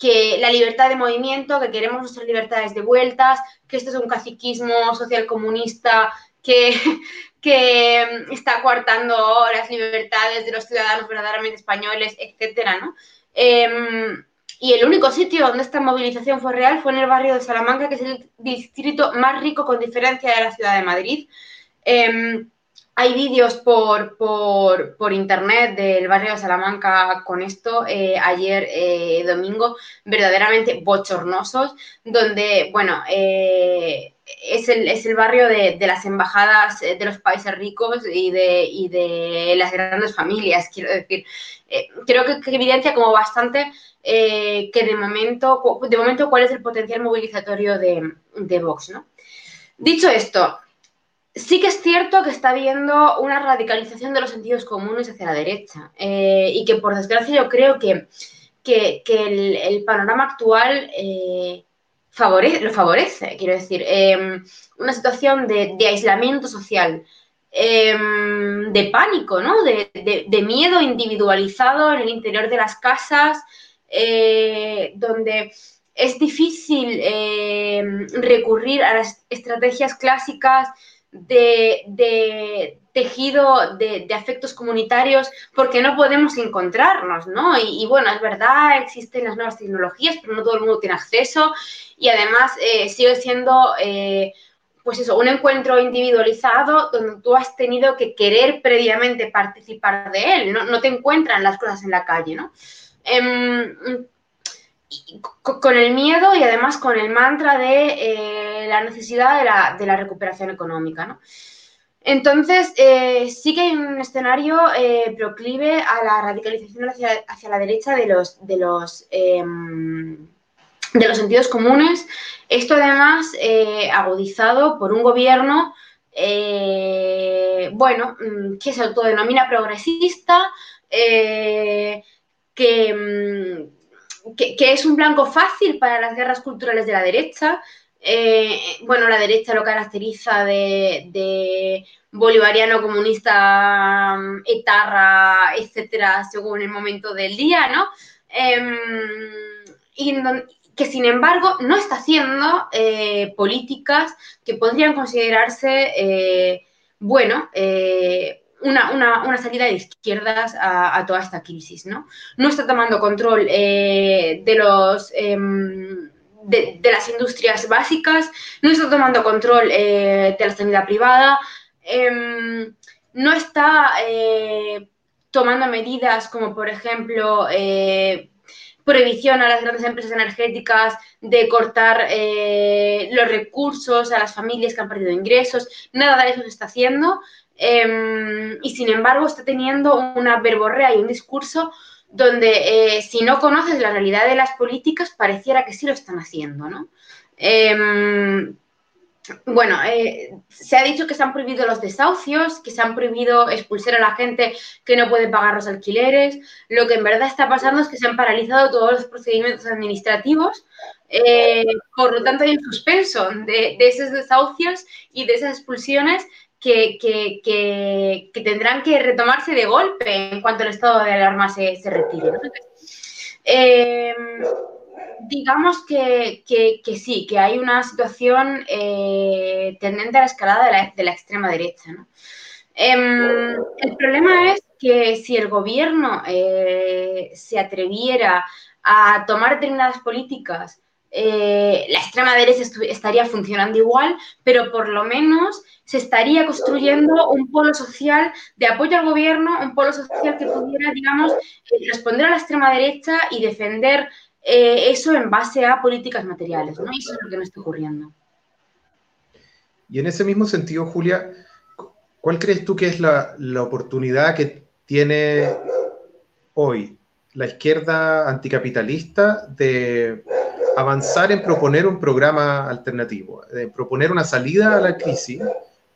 que la libertad de movimiento, que queremos nuestras libertades de vueltas, que esto es un caciquismo social comunista que, [laughs] que mm, está coartando las libertades de los ciudadanos verdaderamente españoles, etcétera, ¿no? Y el único sitio donde esta movilización fue real fue en el barrio de Salamanca, que es el distrito más rico con diferencia de la ciudad de Madrid. Em, hay vídeos por, por, internet del barrio de Salamanca con esto, eh, ayer eh, domingo, verdaderamente bochornosos, donde, bueno, eh, es, el, es, el, barrio de, las embajadas de los países ricos y de, y de las grandes familias, quiero decir. creo que, evidencia como bastante que de momento, de momento cuál es el potencial movilizatorio de, de Vox, ¿no? Dicho esto, Sí que es cierto que está habiendo una radicalización de los sentidos comunes hacia la derecha eh, y que por desgracia yo creo que, que, el, panorama actual lo favorece, quiero decir, em, una situación de, aislamiento social, em, de pánico, ¿no? De, de, miedo individualizado en el interior de las casas, eh, donde es difícil em, recurrir a las estrategias clásicas de, tejido de, afectos comunitarios porque no podemos encontrarnos, ¿no? Y, bueno, es verdad, existen las nuevas tecnologías, pero no todo el mundo tiene acceso y además eh, sigue siendo, eh, pues eso, un encuentro individualizado donde tú has tenido que querer previamente participar de él, no, no te encuentran las cosas en la calle, ¿no? Em, con el miedo y además con el mantra de eh, la necesidad de la, recuperación económica. ¿no? Entonces, eh, sí que hay un escenario eh, proclive a la radicalización hacia, la derecha em, de los sentidos comunes. Esto además agudizado por un gobierno, bueno, mm, que se autodenomina progresista, mm, que, es un blanco fácil para las guerras culturales de la derecha. Eh, bueno, la derecha lo caracteriza de, bolivariano, comunista, etarra, etcétera, según el momento del día, ¿no? Em, y que sin embargo no está haciendo eh, políticas que podrían considerarse, eh, bueno, una, salida de izquierdas a, toda esta crisis, ¿no? No está tomando control de los... De, las industrias básicas, no está tomando control eh, de la sanidad privada, em, no está eh, tomando medidas como, por ejemplo, prohibición a las grandes empresas energéticas de cortar los recursos a las familias que han perdido ingresos, nada de eso se está haciendo. Em, y sin embargo está teniendo una verborrea y un discurso donde eh, si no conoces la realidad de las políticas pareciera que sí lo están haciendo, ¿no? Em, bueno, eh, se ha dicho que se han prohibido los desahucios, que se han prohibido expulsar a la gente que no puede pagar los alquileres. Lo que en verdad está pasando es que se han paralizado todos los procedimientos administrativos. Eh, por lo tanto, hay un suspenso de, de, esos desahucios y de esas expulsiones que, tendrán que retomarse de golpe en cuanto el estado de alarma se, retire. Em, digamos que, sí, que hay una situación eh, tendente a la escalada de la, extrema derecha. Em, el problema es que si el gobierno eh, se atreviera a tomar determinadas políticas, eh, la extrema derecha estaría funcionando igual, pero por lo menos se estaría construyendo un polo social de apoyo al gobierno, un polo social que pudiera, digamos, eh, responder a la extrema derecha y defender eh, eso en base a políticas materiales, ¿no? Y eso es lo que no está ocurriendo. Y en ese mismo sentido, Julia, ¿cuál crees tú que es la, la oportunidad que tiene hoy la izquierda anticapitalista de avanzar en proponer un programa alternativo, de proponer una salida a la crisis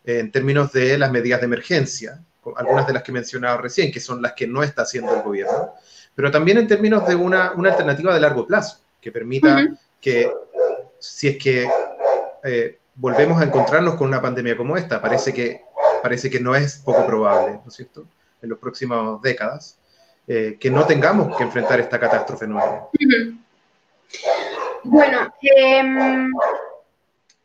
en términos de las medidas de emergencia, algunas de las que he mencionado recién, que son las que no está haciendo el gobierno, pero también en términos de una, una alternativa de largo plazo, que permita que, si es que eh, volvemos a encontrarnos con una pandemia como esta, parece que, parece que no es poco probable, ¿no es cierto?, en las próximas décadas, eh, que no tengamos que enfrentar esta catástrofe nueva. Bueno, eh,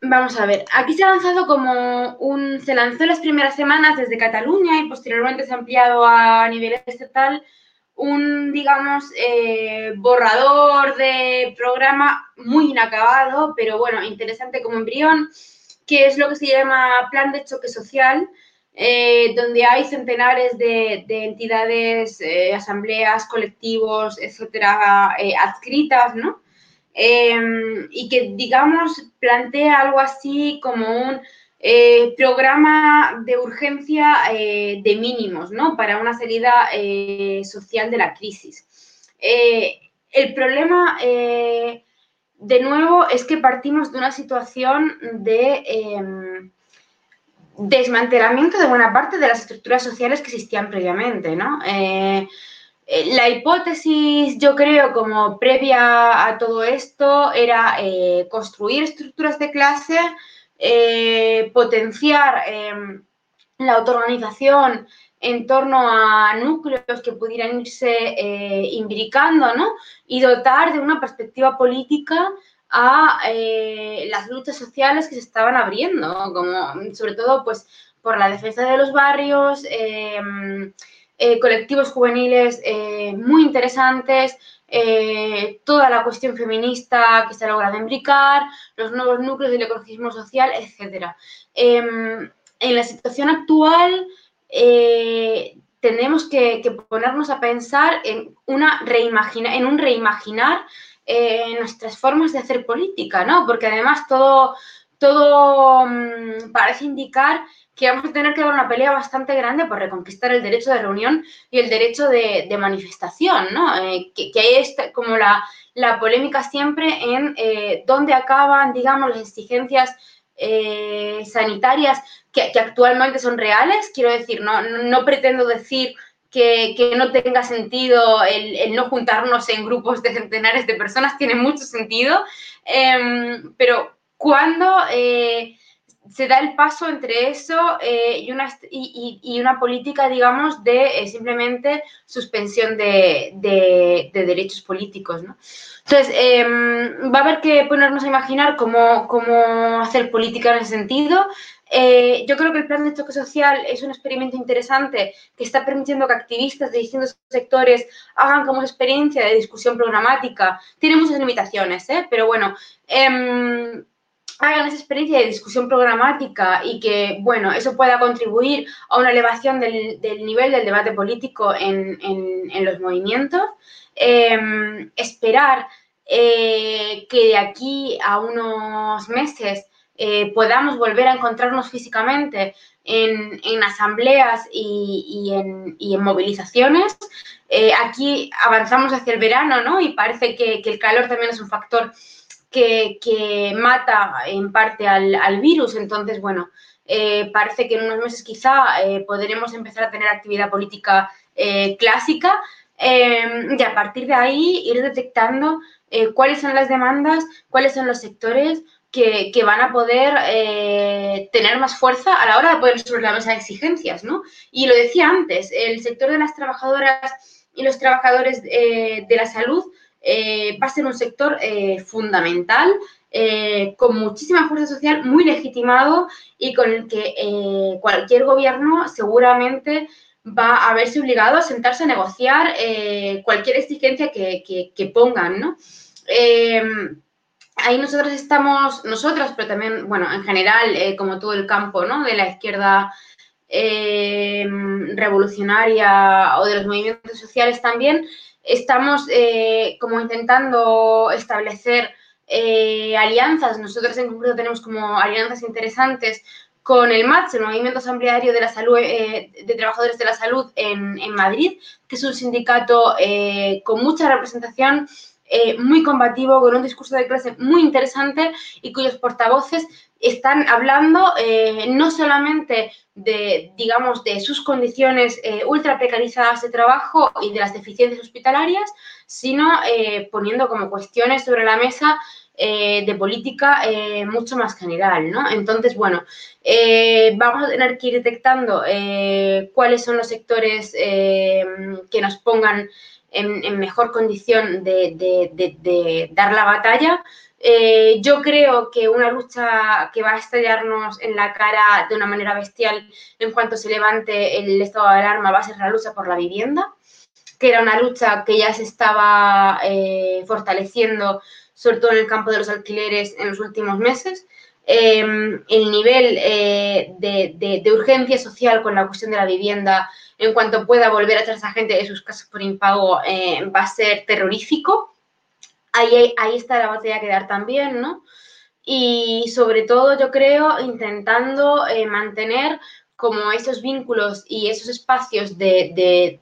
Vamos a ver, aquí se ha lanzado como un, se lanzó las primeras semanas desde Cataluña y posteriormente se ha ampliado a nivel estatal un, digamos, eh, borrador de programa muy inacabado, pero bueno, interesante como embrión, que es lo que se llama Plan de Choque Social, eh, donde hay centenares de, entidades, eh, asambleas, colectivos, etcétera, adscritas, ¿no? Em, y que, digamos, plantea algo así como un eh, programa de urgencia eh, de mínimos, ¿no? Para una salida eh, social de la crisis. el problema, de nuevo, es que partimos de una situación de em, desmantelamiento de buena parte de las estructuras sociales que existían previamente, ¿no? La hipótesis, yo creo, como previa a todo esto, era construir estructuras de clase eh, potenciar em, la autoorganización en torno a núcleos que pudieran irse eh, imbricando, ¿no? Y dotar de una perspectiva política a eh, las luchas sociales que se estaban abriendo, como sobre todo pues por la defensa de los barrios, em, colectivos juveniles muy interesantes, eh, toda la cuestión feminista que se ha logrado imbricar, los nuevos núcleos del ecologismo social, etc. Em, en la situación actual, eh, tenemos que, ponernos a pensar en, una reimagina, en un reimaginar eh, nuestras formas de hacer política, ¿no? Porque además todo, todo mm, parece indicar que vamos a tener que dar una pelea bastante grande por reconquistar el derecho de reunión y el derecho de, manifestación, ¿no? Eh, que, hay como la, polémica siempre en eh, dónde acaban, digamos, las exigencias eh, sanitarias que, actualmente son reales. Quiero decir, no, no pretendo decir que, no tenga sentido el, no juntarnos en grupos de centenares de personas, tiene mucho sentido, em, pero cuando se da el paso entre eso eh, y, una, y, una política, digamos, de eh, simplemente suspensión de, derechos políticos, ¿no? Entonces, em, va a haber que ponernos a imaginar cómo, cómo hacer política en ese sentido. Eh, yo creo que el plan de choque social es un experimento interesante que está permitiendo que activistas de distintos sectores hagan como experiencia de discusión programática. Tiene muchas limitaciones, pero bueno, em, hagan esa experiencia de discusión programática y que, bueno, eso pueda contribuir a una elevación del, nivel del debate político en, los movimientos. Em, esperar eh, que de aquí a unos meses eh, podamos volver a encontrarnos físicamente en, asambleas y, en, movilizaciones. Eh, aquí avanzamos hacia el verano, ¿no? Y parece que, que el calor también es un factor que, mata en parte al, virus. Entonces, bueno, eh, parece que en unos meses quizá eh, podremos empezar a tener actividad política eh, clásica y a partir de ahí ir detectando cuáles son las demandas, cuáles son los sectores que, van a poder tener más fuerza a la hora de poner sobre la mesa exigencias, ¿no? Y lo decía antes, el sector de las trabajadoras y los trabajadores de la salud eh, va a ser un sector eh, fundamental, eh, con muchísima fuerza social, muy legitimado y con el que cualquier gobierno seguramente va a verse obligado a sentarse a negociar cualquier exigencia que, pongan, ¿no? ahí nosotros estamos, nosotras, pero también, bueno, en general, como todo el campo, ¿no? De la izquierda revolucionaria o de los movimientos sociales también, estamos eh, como intentando establecer eh, alianzas. Nosotros en concreto tenemos como alianzas interesantes con el MATS, el Movimiento Asambleario de la eh, de Trabajadores de la Salud en, Madrid, que es un sindicato con mucha representación, muy combativo, con un discurso de clase muy interesante y cuyos portavoces están hablando eh, no solamente de, digamos, de sus condiciones eh, ultra precarizadas de trabajo y de las deficiencias hospitalarias, sino eh, poniendo como cuestiones sobre la mesa de política mucho más general, ¿no? Entonces, bueno, vamos a tener que ir detectando cuáles son los sectores que nos pongan en, mejor condición de dar la batalla Eh, yo creo que una lucha que va a estallarnos en la cara de una manera bestial en cuanto se levante el estado de alarma va a ser la lucha por la vivienda, que era una lucha que ya se estaba eh, fortaleciendo, sobre todo en el campo de los alquileres en los últimos meses. Em, el nivel eh, de, urgencia social con la cuestión de la vivienda en cuanto pueda volver a esa gente de sus casas por impago va a ser terrorífico ahí, está la batalla que dar también, ¿no? Y sobre todo yo creo intentando eh, mantener como esos vínculos y esos espacios de,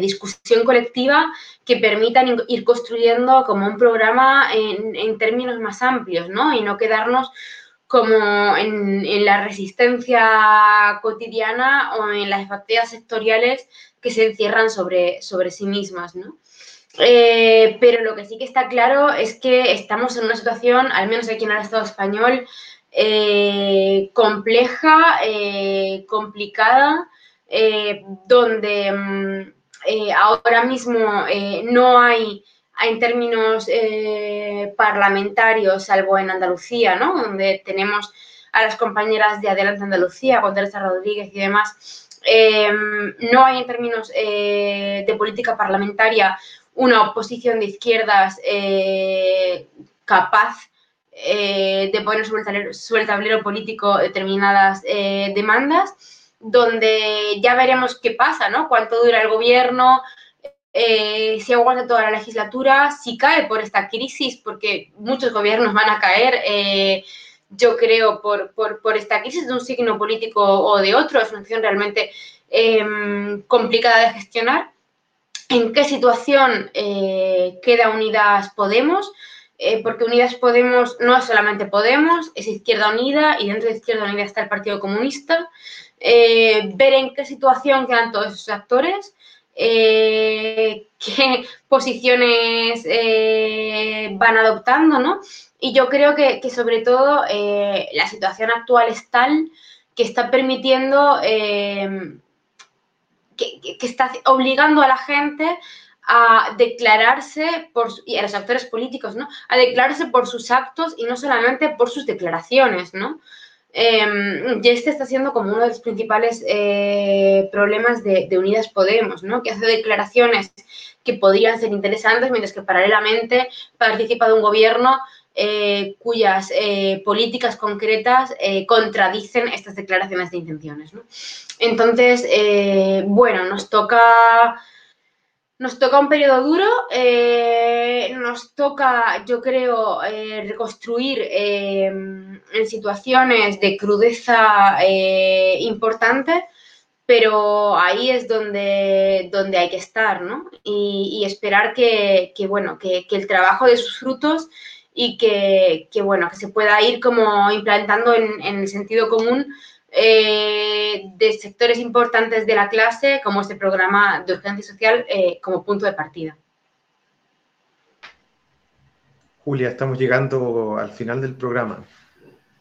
discusión colectiva que permitan ir construyendo como un programa en, términos más amplios, ¿no? Y no quedarnos como en, la resistencia cotidiana o en las batallas sectoriales que se encierran sobre, sobre sí mismas, ¿no? Eh, pero lo que sí que está claro es que estamos en una situación, al menos aquí en el Estado español, eh, compleja, eh, complicada, donde mm, ahora mismo no hay, en términos parlamentarios, salvo en Andalucía, ¿no? donde tenemos a las compañeras de Adelante Andalucía, con Teresa Rodríguez y demás, no hay en términos de política parlamentaria una oposición de izquierdas eh, capaz eh, de poner sobre el, tablero, político determinadas eh, demandas, donde ya veremos qué pasa, ¿no? Cuánto dura el gobierno, si aguanta toda la legislatura, si cae por esta crisis, porque muchos gobiernos van a caer, yo creo, por, por, esta crisis de un signo político o de otro, es una acción realmente em, complicada de gestionar en qué situación eh, queda Unidas Podemos, eh, porque Unidas Podemos no es solamente Podemos, es Izquierda Unida y dentro de Izquierda Unida está el Partido Comunista. Eh, ver en qué situación quedan todos esos actores, [laughs] qué posiciones van adoptando, ¿no? Y yo creo que, que sobre todo la situación actual es tal que está permitiendo que, está obligando a la gente a declararse por, y a los actores políticos, ¿no? A declararse por sus actos y no solamente por sus declaraciones, ¿no? Em, y este está siendo como uno de los principales eh, problemas de, Unidas Podemos, ¿no? Que hace declaraciones que podrían ser interesantes, mientras que paralelamente participa de un gobierno eh, cuyas eh, políticas concretas contradicen estas declaraciones de intenciones. Entonces, eh, bueno, nos toca, nos toca un periodo duro, eh, nos toca, yo creo, eh, reconstruir en situaciones de crudeza importante, pero ahí es donde, donde hay que estar, ¿no? Y, esperar que, bueno, que, el trabajo de sus frutos y que, bueno, que se pueda ir como implantando en el sentido común eh, de sectores importantes de la clase, como este programa de urgencia social, eh, como punto de partida. Julia, estamos llegando al final del programa.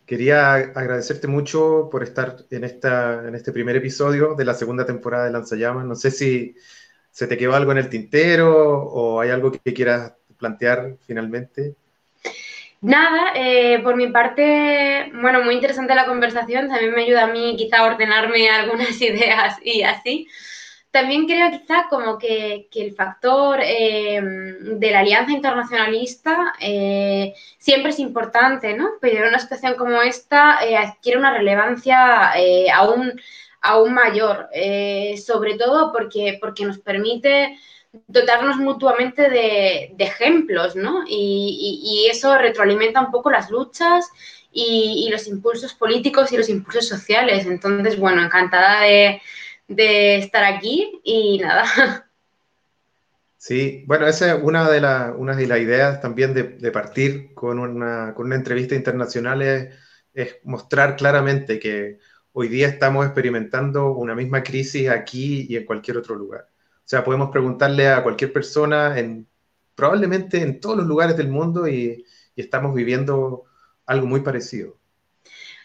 Quería agradecerte mucho por estar en, esta, en este primer episodio de la segunda temporada de Lanzallamas. No sé si se te quedó algo en el tintero o hay algo que quieras plantear finalmente. Nada, eh, por mi parte, bueno, muy interesante la conversación, también me ayuda a mí quizá a ordenarme [laughs] algunas ideas y así. También creo quizá como que, el factor eh, de la alianza internacionalista eh, siempre es importante, ¿no? Pero en una situación como esta adquiere una relevancia aún, aún mayor, sobre todo porque, porque nos permite dotarnos mutuamente de, ejemplos, ¿no? Y, eso retroalimenta un poco las luchas y, los impulsos políticos y los impulsos sociales. Entonces, bueno, encantada de, estar aquí y nada. [laughs] Sí, bueno, esa es una de, una de las ideas también de, partir con una, con una, entrevista internacional, es, es mostrar claramente que hoy día estamos experimentando una misma crisis aquí y en cualquier otro lugar. O sea, podemos preguntarle a cualquier persona, en, probablemente en todos los lugares del mundo, y, estamos viviendo algo muy parecido.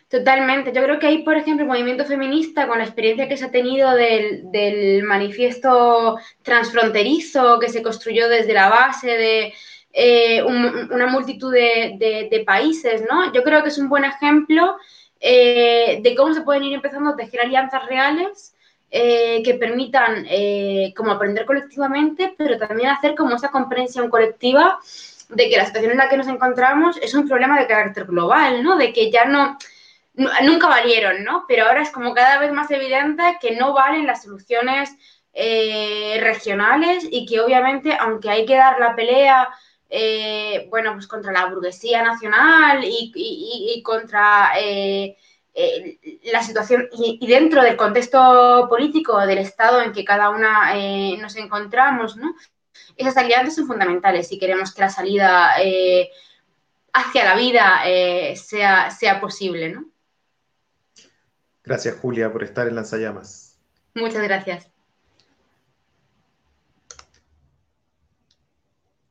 Totalmente. Yo creo que ahí, por ejemplo, el movimiento feminista, con la experiencia que se ha tenido del, manifiesto transfronterizo que se construyó desde la base de eh, una multitud de, países, ¿no? Yo creo que es un buen ejemplo eh, de cómo se pueden ir empezando a tejer alianzas reales eh, que permitan como aprender colectivamente, pero también hacer como esa comprensión colectiva de que la situación en la que nos encontramos es un problema de carácter global, ¿no? De que ya no, nunca valieron, ¿no? Pero ahora es como cada vez más evidente que no valen las soluciones eh, regionales y que obviamente, aunque hay que dar la pelea, eh, bueno, pues contra la burguesía nacional y, contra eh, la situación y, dentro del contexto político del Estado en que cada una nos encontramos, ¿no? Esas alianzas son fundamentales si queremos que la salida hacia la vida sea, sea posible, ¿no? Gracias, Julia, por estar en Lanzallamas. Muchas gracias.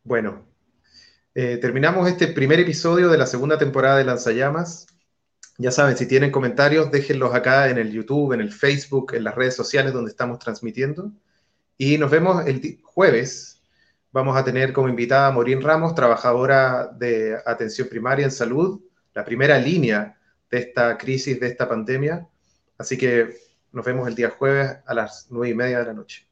Bueno, eh, terminamos este primer episodio de la segunda temporada de Lanzallamas. Ya saben, si tienen comentarios, déjenlos acá en el YouTube, en el Facebook, en las redes sociales donde estamos transmitiendo. Y nos vemos el jueves. Vamos a tener como invitada a Morín Ramos, trabajadora de atención primaria en salud, la primera línea de esta crisis, de esta pandemia. Así que nos vemos el día jueves a las nueve y media de la noche.